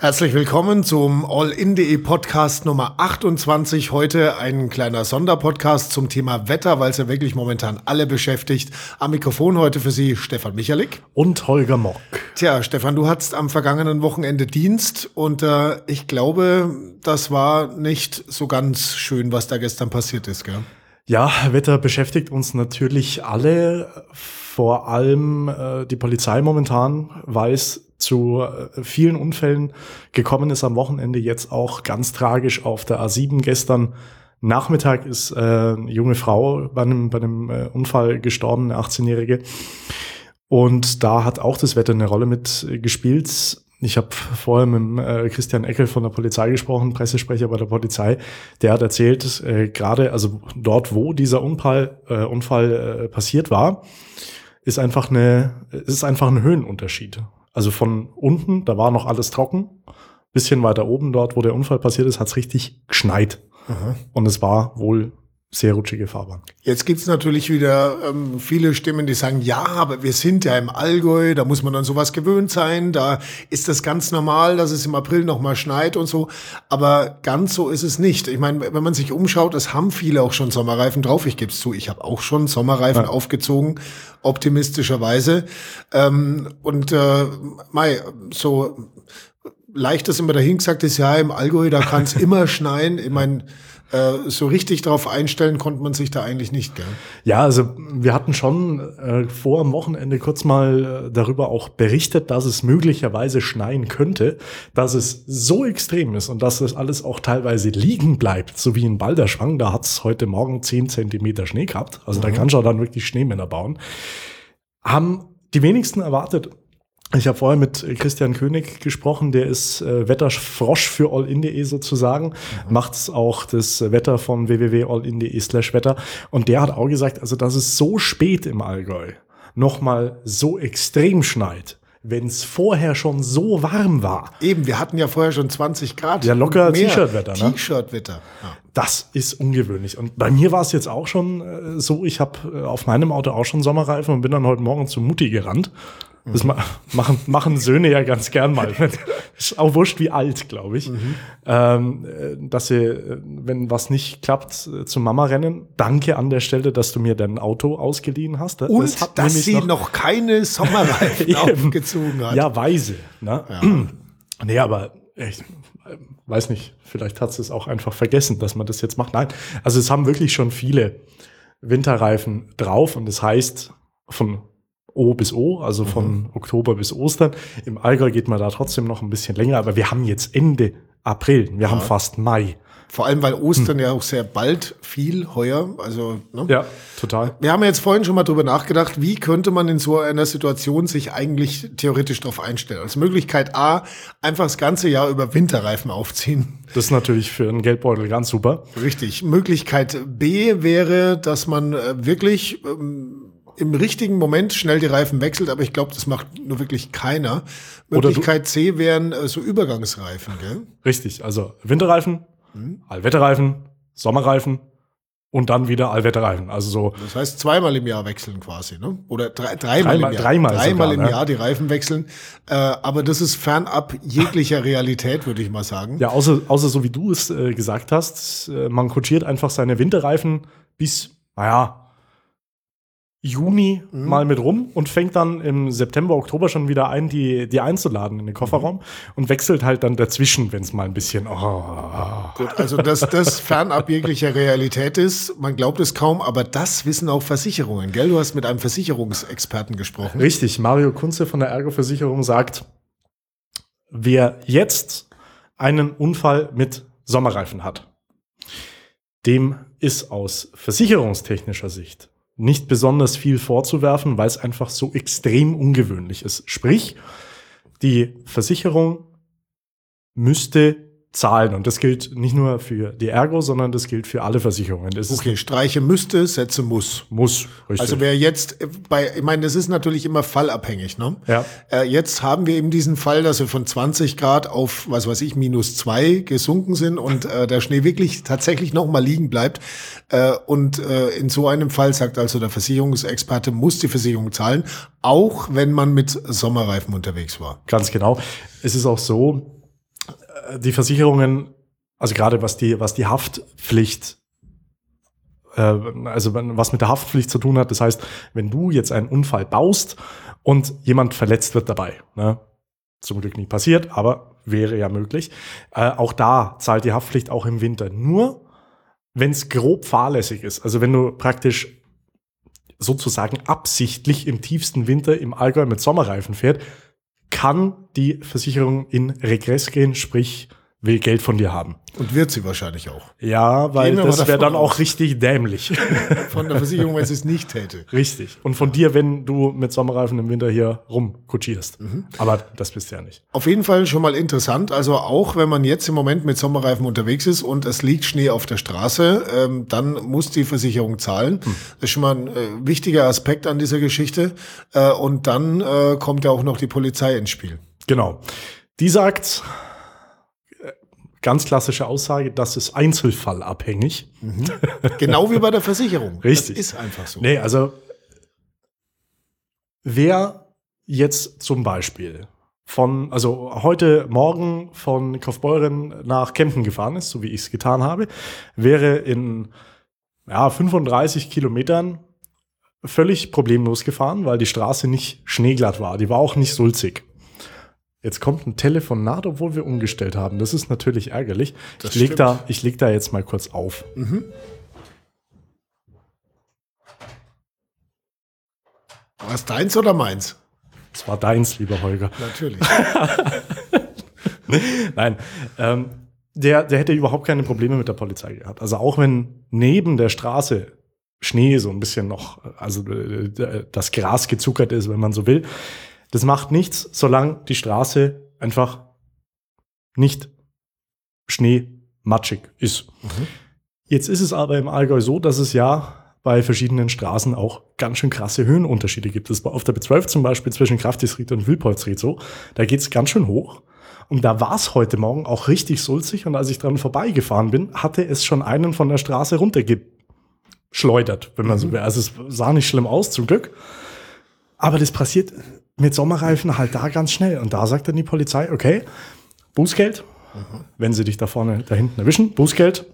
Herzlich willkommen zum All-In.de Podcast Nummer 28. Heute ein kleiner Sonderpodcast zum Thema Wetter, weil es ja wirklich momentan alle beschäftigt. Am Mikrofon heute für Sie Stefan Michalik. Und Holger Mock. Tja, Stefan, du hattest am vergangenen Wochenende Dienst und äh, ich glaube, das war nicht so ganz schön, was da gestern passiert ist, gell? Ja, Wetter beschäftigt uns natürlich alle. Vor allem äh, die Polizei momentan weiß zu äh, vielen Unfällen gekommen ist am Wochenende jetzt auch ganz tragisch auf der A7 gestern Nachmittag ist äh, eine junge Frau bei einem, bei einem äh, Unfall gestorben, eine 18-Jährige. Und da hat auch das Wetter eine Rolle mitgespielt. Ich habe vorher mit äh, Christian Eckel von der Polizei gesprochen, Pressesprecher bei der Polizei. Der hat erzählt, äh, gerade also dort, wo dieser Unfall, äh, Unfall passiert war, ist einfach eine, ist einfach ein Höhenunterschied. Also von unten, da war noch alles trocken. Bisschen weiter oben, dort, wo der Unfall passiert ist, hat es richtig geschneit. Aha. Und es war wohl sehr rutschige Fahrbahn. Jetzt gibt's natürlich wieder ähm, viele Stimmen, die sagen, ja, aber wir sind ja im Allgäu, da muss man dann sowas gewöhnt sein, da ist das ganz normal, dass es im April nochmal schneit und so. Aber ganz so ist es nicht. Ich meine, wenn man sich umschaut, es haben viele auch schon Sommerreifen drauf. Ich gebe es zu, ich habe auch schon Sommerreifen ja. aufgezogen, optimistischerweise. Ähm, und äh, Mai, so leicht das immer dahin gesagt ist, ja, im Allgäu, da kann es immer schneien. Ich meine, äh, so richtig darauf einstellen konnte man sich da eigentlich nicht, gell? Ja, also wir hatten schon äh, vor am Wochenende kurz mal äh, darüber auch berichtet, dass es möglicherweise schneien könnte, dass es so extrem ist und dass es alles auch teilweise liegen bleibt, so wie in Balderschwang, da hat es heute Morgen zehn Zentimeter Schnee gehabt, also mhm. da kannst du dann wirklich Schneemänner bauen. Haben die wenigsten erwartet ich habe vorher mit Christian König gesprochen, der ist äh, Wetterfrosch für allin.de sozusagen, mhm. macht auch das Wetter von www.allin.de slash Wetter und der hat auch gesagt, also dass es so spät im Allgäu nochmal so extrem schneit, wenn es vorher schon so warm war. Eben, wir hatten ja vorher schon 20 Grad. Ja, locker T-Shirt-Wetter. Ne? T-Shirt-Wetter. Ja. Das ist ungewöhnlich. Und bei mir war es jetzt auch schon äh, so, ich habe äh, auf meinem Auto auch schon Sommerreifen und bin dann heute Morgen zu Mutti gerannt das mhm. machen, machen Söhne ja ganz gern mal. ist auch wurscht, wie alt, glaube ich. Mhm. Ähm, äh, dass sie, äh, wenn was nicht klappt, äh, zu Mama rennen. Danke an der Stelle, dass du mir dein Auto ausgeliehen hast. Und das dass sie noch, noch keine Sommerreifen aufgezogen hat. Ja, weise. Ne? Ja. nee, aber ich weiß nicht, vielleicht hat sie es auch einfach vergessen, dass man das jetzt macht. Nein, also es haben wirklich schon viele Winterreifen drauf und das heißt, von O bis O, also von mhm. Oktober bis Ostern. Im Allgäu geht man da trotzdem noch ein bisschen länger, aber wir haben jetzt Ende April, wir ja. haben fast Mai. Vor allem, weil Ostern hm. ja auch sehr bald fiel, heuer. Also, ne? Ja, total. Wir haben jetzt vorhin schon mal drüber nachgedacht, wie könnte man in so einer Situation sich eigentlich theoretisch darauf einstellen? Als Möglichkeit A, einfach das ganze Jahr über Winterreifen aufziehen. Das ist natürlich für einen Geldbeutel ganz super. Richtig. Möglichkeit B wäre, dass man äh, wirklich ähm, im richtigen Moment schnell die Reifen wechselt, aber ich glaube, das macht nur wirklich keiner. Möglichkeit C wären äh, so Übergangsreifen, gell? Richtig, also Winterreifen, mhm. Allwetterreifen, Sommerreifen und dann wieder Allwetterreifen. Also so. Das heißt zweimal im Jahr wechseln quasi, ne? Oder drei, dreimal, dreimal im Jahr. Dreimal, dreimal sogar, im ne? Jahr die Reifen wechseln. Äh, aber das ist fernab jeglicher Realität, würde ich mal sagen. Ja, außer, außer so wie du es äh, gesagt hast, äh, man kutschiert einfach seine Winterreifen bis, naja, Juni mhm. mal mit rum und fängt dann im September, Oktober schon wieder ein, die, die einzuladen in den Kofferraum mhm. und wechselt halt dann dazwischen, wenn es mal ein bisschen. Oh. Gut, also dass das fernab jeglicher Realität ist, man glaubt es kaum, aber das wissen auch Versicherungen, gell? Du hast mit einem Versicherungsexperten gesprochen. Richtig, Mario Kunze von der Ergo-Versicherung sagt, wer jetzt einen Unfall mit Sommerreifen hat, dem ist aus versicherungstechnischer Sicht nicht besonders viel vorzuwerfen, weil es einfach so extrem ungewöhnlich ist. Sprich, die Versicherung müsste zahlen. Und das gilt nicht nur für die Ergo, sondern das gilt für alle Versicherungen. Das okay, streiche müsste, setze muss. Muss, richtig. Also wer jetzt bei, ich meine, das ist natürlich immer fallabhängig, ne? Ja. Äh, jetzt haben wir eben diesen Fall, dass wir von 20 Grad auf, was weiß ich, minus zwei gesunken sind und äh, der Schnee wirklich tatsächlich noch mal liegen bleibt. Äh, und äh, in so einem Fall sagt also der Versicherungsexperte, muss die Versicherung zahlen, auch wenn man mit Sommerreifen unterwegs war. Ganz genau. Es ist auch so, die Versicherungen, also gerade was die, was die Haftpflicht äh, also was mit der Haftpflicht zu tun hat. Das heißt, wenn du jetzt einen Unfall baust und jemand verletzt wird dabei, ne? zum Glück nicht passiert, aber wäre ja möglich, äh, auch da zahlt die Haftpflicht auch im Winter. Nur wenn es grob fahrlässig ist, also wenn du praktisch sozusagen absichtlich im tiefsten Winter im Allgäu mit Sommerreifen fährt, kann die Versicherung in Regress gehen, sprich will Geld von dir haben. Und wird sie wahrscheinlich auch. Ja, weil das wäre dann auch richtig dämlich. Von der Versicherung, wenn sie es nicht täte. Richtig. Und von dir, wenn du mit Sommerreifen im Winter hier rumkutschierst. Mhm. Aber das bist du ja nicht. Auf jeden Fall schon mal interessant. Also auch wenn man jetzt im Moment mit Sommerreifen unterwegs ist und es liegt Schnee auf der Straße, ähm, dann muss die Versicherung zahlen. Mhm. Das ist schon mal ein äh, wichtiger Aspekt an dieser Geschichte. Äh, und dann äh, kommt ja auch noch die Polizei ins Spiel. Genau. Die sagt, ganz klassische Aussage, das ist einzelfallabhängig. Mhm. Genau wie bei der Versicherung. Richtig. Das ist einfach so. Nee, also wer jetzt zum Beispiel von, also heute Morgen von Kaufbeuren nach Kempten gefahren ist, so wie ich es getan habe, wäre in ja, 35 Kilometern völlig problemlos gefahren, weil die Straße nicht schneeglatt war. Die war auch nicht sulzig. Jetzt kommt ein Telefonat, obwohl wir umgestellt haben. Das ist natürlich ärgerlich. Das ich leg, da, ich leg da jetzt mal kurz auf. Mhm. War es deins oder meins? Es war deins, lieber Holger. Natürlich. Nein, ähm, der, der hätte überhaupt keine Probleme mit der Polizei gehabt. Also auch wenn neben der Straße Schnee so ein bisschen noch, also äh, das Gras gezuckert ist, wenn man so will, das macht nichts, solange die Straße einfach nicht schneematschig ist. Mhm. Jetzt ist es aber im Allgäu so, dass es ja bei verschiedenen Straßen auch ganz schön krasse Höhenunterschiede gibt. Das war auf der B12 zum Beispiel zwischen Kraftisried und Wilpolsried so. Da geht es ganz schön hoch. Und da war es heute Morgen auch richtig sulzig. Und als ich dran vorbeigefahren bin, hatte es schon einen von der Straße runtergeschleudert, wenn man mhm. so will. Also es sah nicht schlimm aus, zum Glück. Aber das passiert mit Sommerreifen halt da ganz schnell. Und da sagt dann die Polizei, okay, Bußgeld, mhm. wenn sie dich da vorne, da hinten erwischen, Bußgeld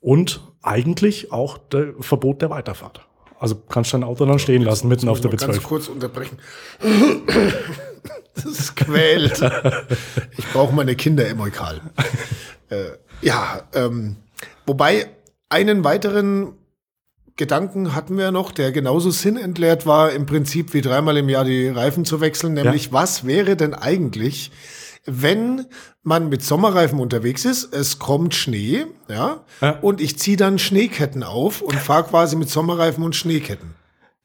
und eigentlich auch der Verbot der Weiterfahrt. Also kannst du dein Auto dann stehen lassen, mitten auf der B12. Ganz kurz unterbrechen. Das quält. Ich brauche meine Kinder im Eukal. Äh, ja, ähm, wobei einen weiteren Gedanken hatten wir noch, der genauso sinnentleert war, im Prinzip wie dreimal im Jahr die Reifen zu wechseln, nämlich ja. was wäre denn eigentlich, wenn man mit Sommerreifen unterwegs ist, es kommt Schnee, ja, ja. und ich ziehe dann Schneeketten auf und fahre quasi mit Sommerreifen und Schneeketten.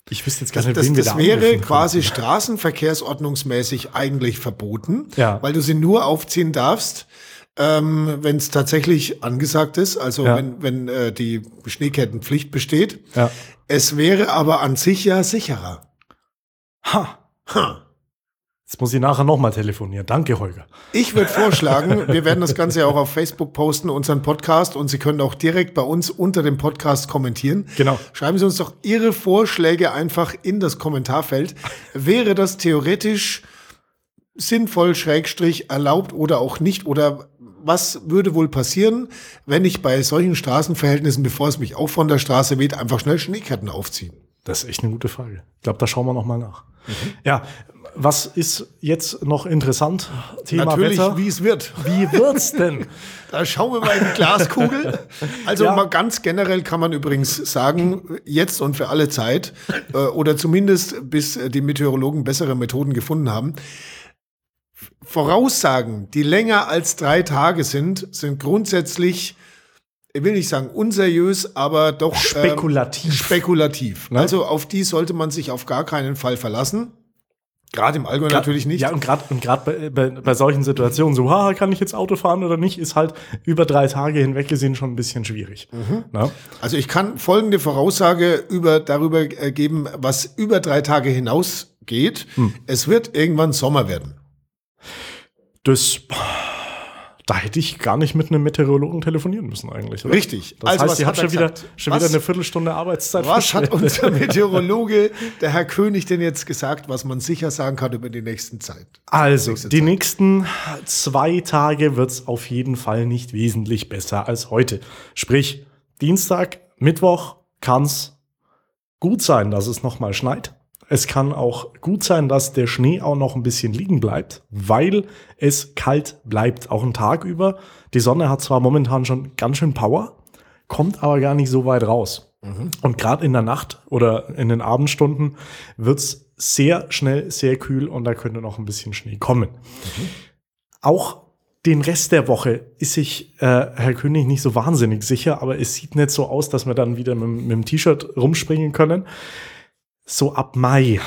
Ich wüsste jetzt gar nicht, das, das, das wäre quasi straßenverkehrsordnungsmäßig eigentlich verboten, ja. weil du sie nur aufziehen darfst, ähm, wenn es tatsächlich angesagt ist, also ja. wenn, wenn äh, die Schneekettenpflicht besteht. Ja. Es wäre aber an sich ja sicherer. Ha. Ha. Jetzt muss ich nachher nochmal telefonieren. Danke, Holger. Ich würde vorschlagen, wir werden das Ganze ja auch auf Facebook posten, unseren Podcast, und Sie können auch direkt bei uns unter dem Podcast kommentieren. Genau. Schreiben Sie uns doch Ihre Vorschläge einfach in das Kommentarfeld. Wäre das theoretisch sinnvoll, Schrägstrich, erlaubt oder auch nicht? Oder was würde wohl passieren, wenn ich bei solchen Straßenverhältnissen, bevor es mich auch von der Straße weht, einfach schnell Schneeketten aufziehe? Das ist echt eine gute Frage. Ich glaube, da schauen wir noch mal nach. Mhm. Ja, was ist jetzt noch interessant? Thema Natürlich, Wetter. wie es wird. Wie wird's denn? da schauen wir mal in die Glaskugel. Also ja. mal ganz generell kann man übrigens sagen, jetzt und für alle Zeit, äh, oder zumindest bis die Meteorologen bessere Methoden gefunden haben, Voraussagen, die länger als drei Tage sind, sind grundsätzlich, ich will nicht sagen unseriös, aber doch spekulativ. Ähm, spekulativ. Ne? Also auf die sollte man sich auf gar keinen Fall verlassen. Gerade im Allgäu natürlich nicht. Ja, und gerade und grad bei, bei, bei solchen Situationen, so, ha, kann ich jetzt Auto fahren oder nicht, ist halt über drei Tage hinweg gesehen schon ein bisschen schwierig. Mhm. Ne? Also ich kann folgende Voraussage über, darüber äh, geben, was über drei Tage hinausgeht. Hm. Es wird irgendwann Sommer werden. Das Da hätte ich gar nicht mit einem Meteorologen telefonieren müssen eigentlich. Oder? Richtig. Das Also, heißt, ihr hat habt er schon, wieder, schon Was- wieder eine Viertelstunde Arbeitszeit. Was hat unser Meteorologe, der Herr König, denn jetzt gesagt, was man sicher sagen kann über die nächsten Zeit? Also, Nächste die Zeit. nächsten zwei Tage wird's auf jeden Fall nicht wesentlich besser als heute. Sprich, Dienstag, Mittwoch kann's gut sein, dass es nochmal schneit. Es kann auch gut sein, dass der Schnee auch noch ein bisschen liegen bleibt, weil es kalt bleibt, auch einen Tag über. Die Sonne hat zwar momentan schon ganz schön Power, kommt aber gar nicht so weit raus. Und gerade in der Nacht oder in den Abendstunden wird's sehr schnell sehr kühl und da könnte noch ein bisschen Schnee kommen. Auch den Rest der Woche ist sich äh, Herr König nicht so wahnsinnig sicher, aber es sieht nicht so aus, dass wir dann wieder mit, mit dem T-Shirt rumspringen können. So ab Mai,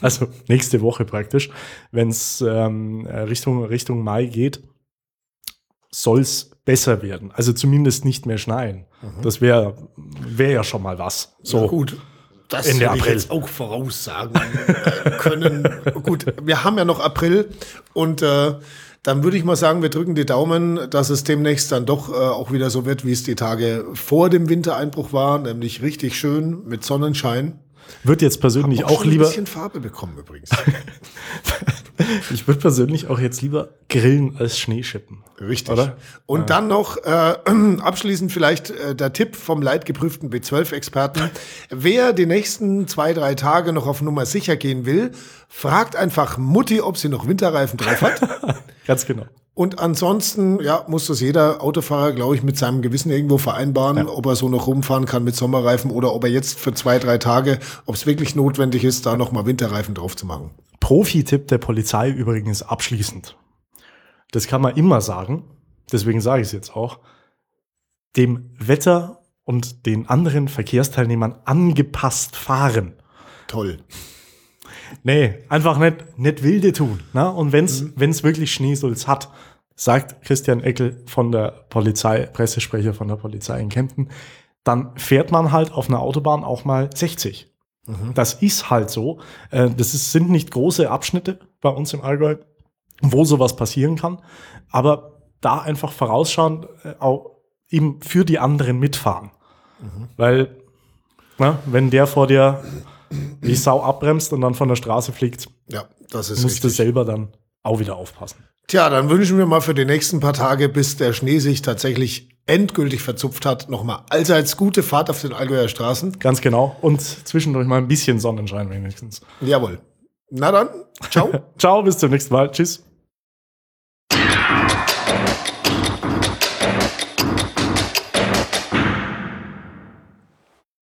also nächste Woche praktisch, wenn es ähm, Richtung, Richtung Mai geht, soll's besser werden. Also zumindest nicht mehr schneien. Das wäre wär ja schon mal was. So. Ja, gut. Das Ende hätte ich April. jetzt auch voraussagen können. gut, wir haben ja noch April und äh, dann würde ich mal sagen, wir drücken die Daumen, dass es demnächst dann doch äh, auch wieder so wird, wie es die Tage vor dem Wintereinbruch war, nämlich richtig schön mit Sonnenschein. Wird jetzt persönlich auch schon lieber. ein bisschen Farbe bekommen übrigens. Ich würde persönlich auch jetzt lieber grillen als Schneeschippen. Richtig. Oder? Und dann noch äh, abschließend vielleicht äh, der Tipp vom leidgeprüften B12-Experten. Wer die nächsten zwei, drei Tage noch auf Nummer sicher gehen will, fragt einfach Mutti, ob sie noch Winterreifen drauf hat. Ganz genau. Und ansonsten, ja, muss das jeder Autofahrer, glaube ich, mit seinem Gewissen irgendwo vereinbaren, ob er so noch rumfahren kann mit Sommerreifen oder ob er jetzt für zwei, drei Tage, ob es wirklich notwendig ist, da noch mal Winterreifen drauf zu machen. Profi-Tipp der Polizei übrigens abschließend. Das kann man immer sagen, deswegen sage ich es jetzt auch. Dem Wetter und den anderen Verkehrsteilnehmern angepasst fahren. Toll. Nee, einfach nicht, nicht wilde tun. Ne? Und wenn es wenn's wirklich Schneesulz hat, sagt Christian Eckel von der Polizei, Pressesprecher von der Polizei in Kempten, dann fährt man halt auf einer Autobahn auch mal 60. Das ist halt so. Äh, Das ist, sind nicht große Abschnitte bei uns im Allgäu, wo sowas passieren kann. Aber da einfach vorausschauen, äh, auch eben für die anderen mitfahren. Weil, na, wenn der vor dir wie Sau abbremst und dann von der Straße fliegt, Ja, das ist musst du richtig. selber dann auch wieder aufpassen. Tja, dann wünschen wir mal für die nächsten paar Tage, bis der Schnee sich tatsächlich endgültig verzupft hat, nochmal allseits gute Fahrt auf den Allgäuer Straßen. Ganz genau. Und zwischendurch mal ein bisschen Sonnenschein wenigstens. Jawohl. Na dann, ciao. Ciao, bis zum nächsten Mal. Tschüss.